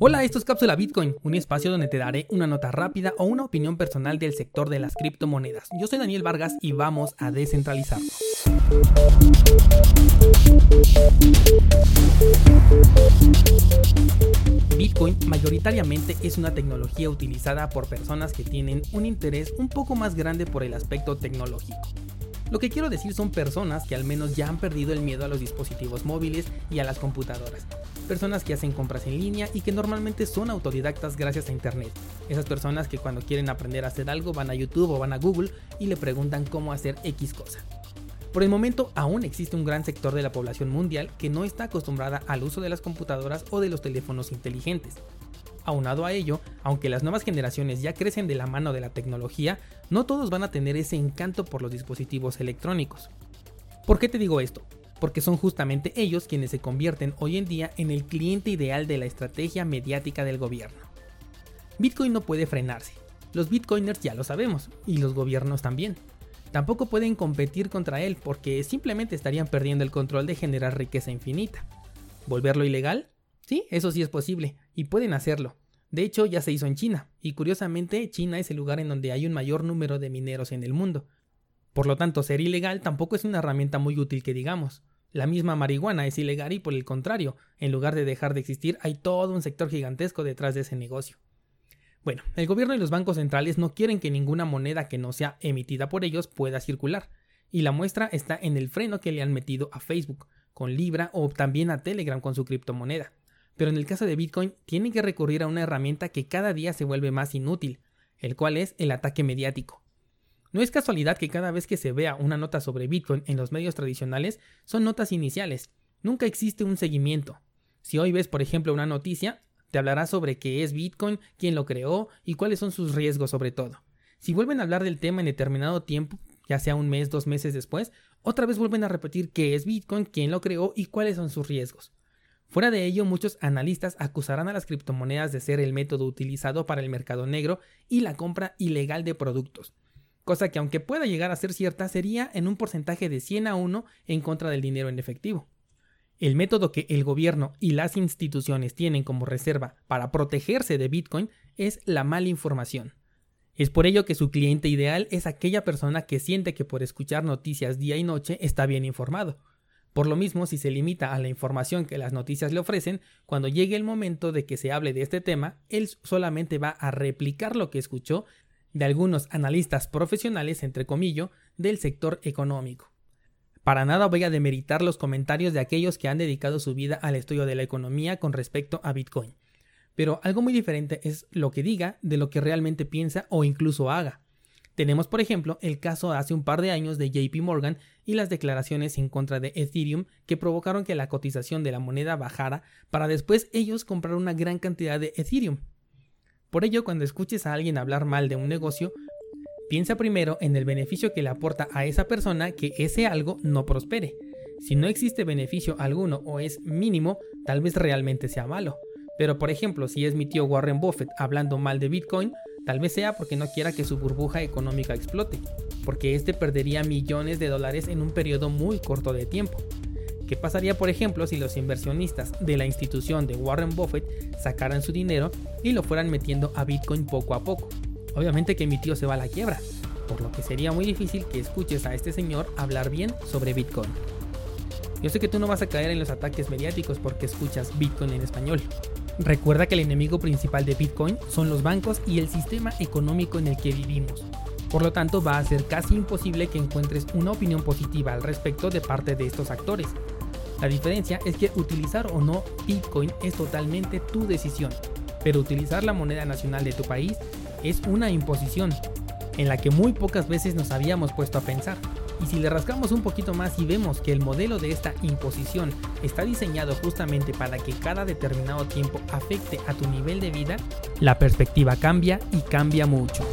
Hola, esto es Cápsula Bitcoin, un espacio donde te daré una nota rápida o una opinión personal del sector de las criptomonedas. Yo soy Daniel Vargas y vamos a descentralizarlo. Bitcoin mayoritariamente es una tecnología utilizada por personas que tienen un interés un poco más grande por el aspecto tecnológico. Lo que quiero decir son personas que al menos ya han perdido el miedo a los dispositivos móviles y a las computadoras. Personas que hacen compras en línea y que normalmente son autodidactas gracias a Internet. Esas personas que cuando quieren aprender a hacer algo van a YouTube o van a Google y le preguntan cómo hacer X cosa. Por el momento aún existe un gran sector de la población mundial que no está acostumbrada al uso de las computadoras o de los teléfonos inteligentes. Aunado a ello, aunque las nuevas generaciones ya crecen de la mano de la tecnología, no todos van a tener ese encanto por los dispositivos electrónicos. ¿Por qué te digo esto? Porque son justamente ellos quienes se convierten hoy en día en el cliente ideal de la estrategia mediática del gobierno. Bitcoin no puede frenarse. Los bitcoiners ya lo sabemos, y los gobiernos también. Tampoco pueden competir contra él porque simplemente estarían perdiendo el control de generar riqueza infinita. ¿Volverlo ilegal? Sí, eso sí es posible, y pueden hacerlo. De hecho, ya se hizo en China, y curiosamente China es el lugar en donde hay un mayor número de mineros en el mundo. Por lo tanto, ser ilegal tampoco es una herramienta muy útil que digamos. La misma marihuana es ilegal y por el contrario, en lugar de dejar de existir, hay todo un sector gigantesco detrás de ese negocio. Bueno, el gobierno y los bancos centrales no quieren que ninguna moneda que no sea emitida por ellos pueda circular, y la muestra está en el freno que le han metido a Facebook, con Libra o también a Telegram con su criptomoneda pero en el caso de Bitcoin tienen que recurrir a una herramienta que cada día se vuelve más inútil, el cual es el ataque mediático. No es casualidad que cada vez que se vea una nota sobre Bitcoin en los medios tradicionales son notas iniciales, nunca existe un seguimiento. Si hoy ves, por ejemplo, una noticia, te hablará sobre qué es Bitcoin, quién lo creó y cuáles son sus riesgos sobre todo. Si vuelven a hablar del tema en determinado tiempo, ya sea un mes, dos meses después, otra vez vuelven a repetir qué es Bitcoin, quién lo creó y cuáles son sus riesgos. Fuera de ello, muchos analistas acusarán a las criptomonedas de ser el método utilizado para el mercado negro y la compra ilegal de productos, cosa que aunque pueda llegar a ser cierta, sería en un porcentaje de 100 a 1 en contra del dinero en efectivo. El método que el gobierno y las instituciones tienen como reserva para protegerse de Bitcoin es la mala información. Es por ello que su cliente ideal es aquella persona que siente que por escuchar noticias día y noche está bien informado, por lo mismo, si se limita a la información que las noticias le ofrecen, cuando llegue el momento de que se hable de este tema, él solamente va a replicar lo que escuchó de algunos analistas profesionales, entre comillas, del sector económico. Para nada voy a demeritar los comentarios de aquellos que han dedicado su vida al estudio de la economía con respecto a Bitcoin. Pero algo muy diferente es lo que diga de lo que realmente piensa o incluso haga. Tenemos, por ejemplo, el caso hace un par de años de JP Morgan y las declaraciones en contra de Ethereum que provocaron que la cotización de la moneda bajara para después ellos comprar una gran cantidad de Ethereum. Por ello, cuando escuches a alguien hablar mal de un negocio, piensa primero en el beneficio que le aporta a esa persona que ese algo no prospere. Si no existe beneficio alguno o es mínimo, tal vez realmente sea malo. Pero por ejemplo, si es mi tío Warren Buffett hablando mal de Bitcoin, Tal vez sea porque no quiera que su burbuja económica explote, porque este perdería millones de dólares en un periodo muy corto de tiempo. ¿Qué pasaría, por ejemplo, si los inversionistas de la institución de Warren Buffett sacaran su dinero y lo fueran metiendo a Bitcoin poco a poco? Obviamente que mi tío se va a la quiebra, por lo que sería muy difícil que escuches a este señor hablar bien sobre Bitcoin. Yo sé que tú no vas a caer en los ataques mediáticos porque escuchas Bitcoin en español, Recuerda que el enemigo principal de Bitcoin son los bancos y el sistema económico en el que vivimos. Por lo tanto, va a ser casi imposible que encuentres una opinión positiva al respecto de parte de estos actores. La diferencia es que utilizar o no Bitcoin es totalmente tu decisión, pero utilizar la moneda nacional de tu país es una imposición, en la que muy pocas veces nos habíamos puesto a pensar. Y si le rascamos un poquito más y vemos que el modelo de esta imposición está diseñado justamente para que cada determinado tiempo afecte a tu nivel de vida, la perspectiva cambia y cambia mucho.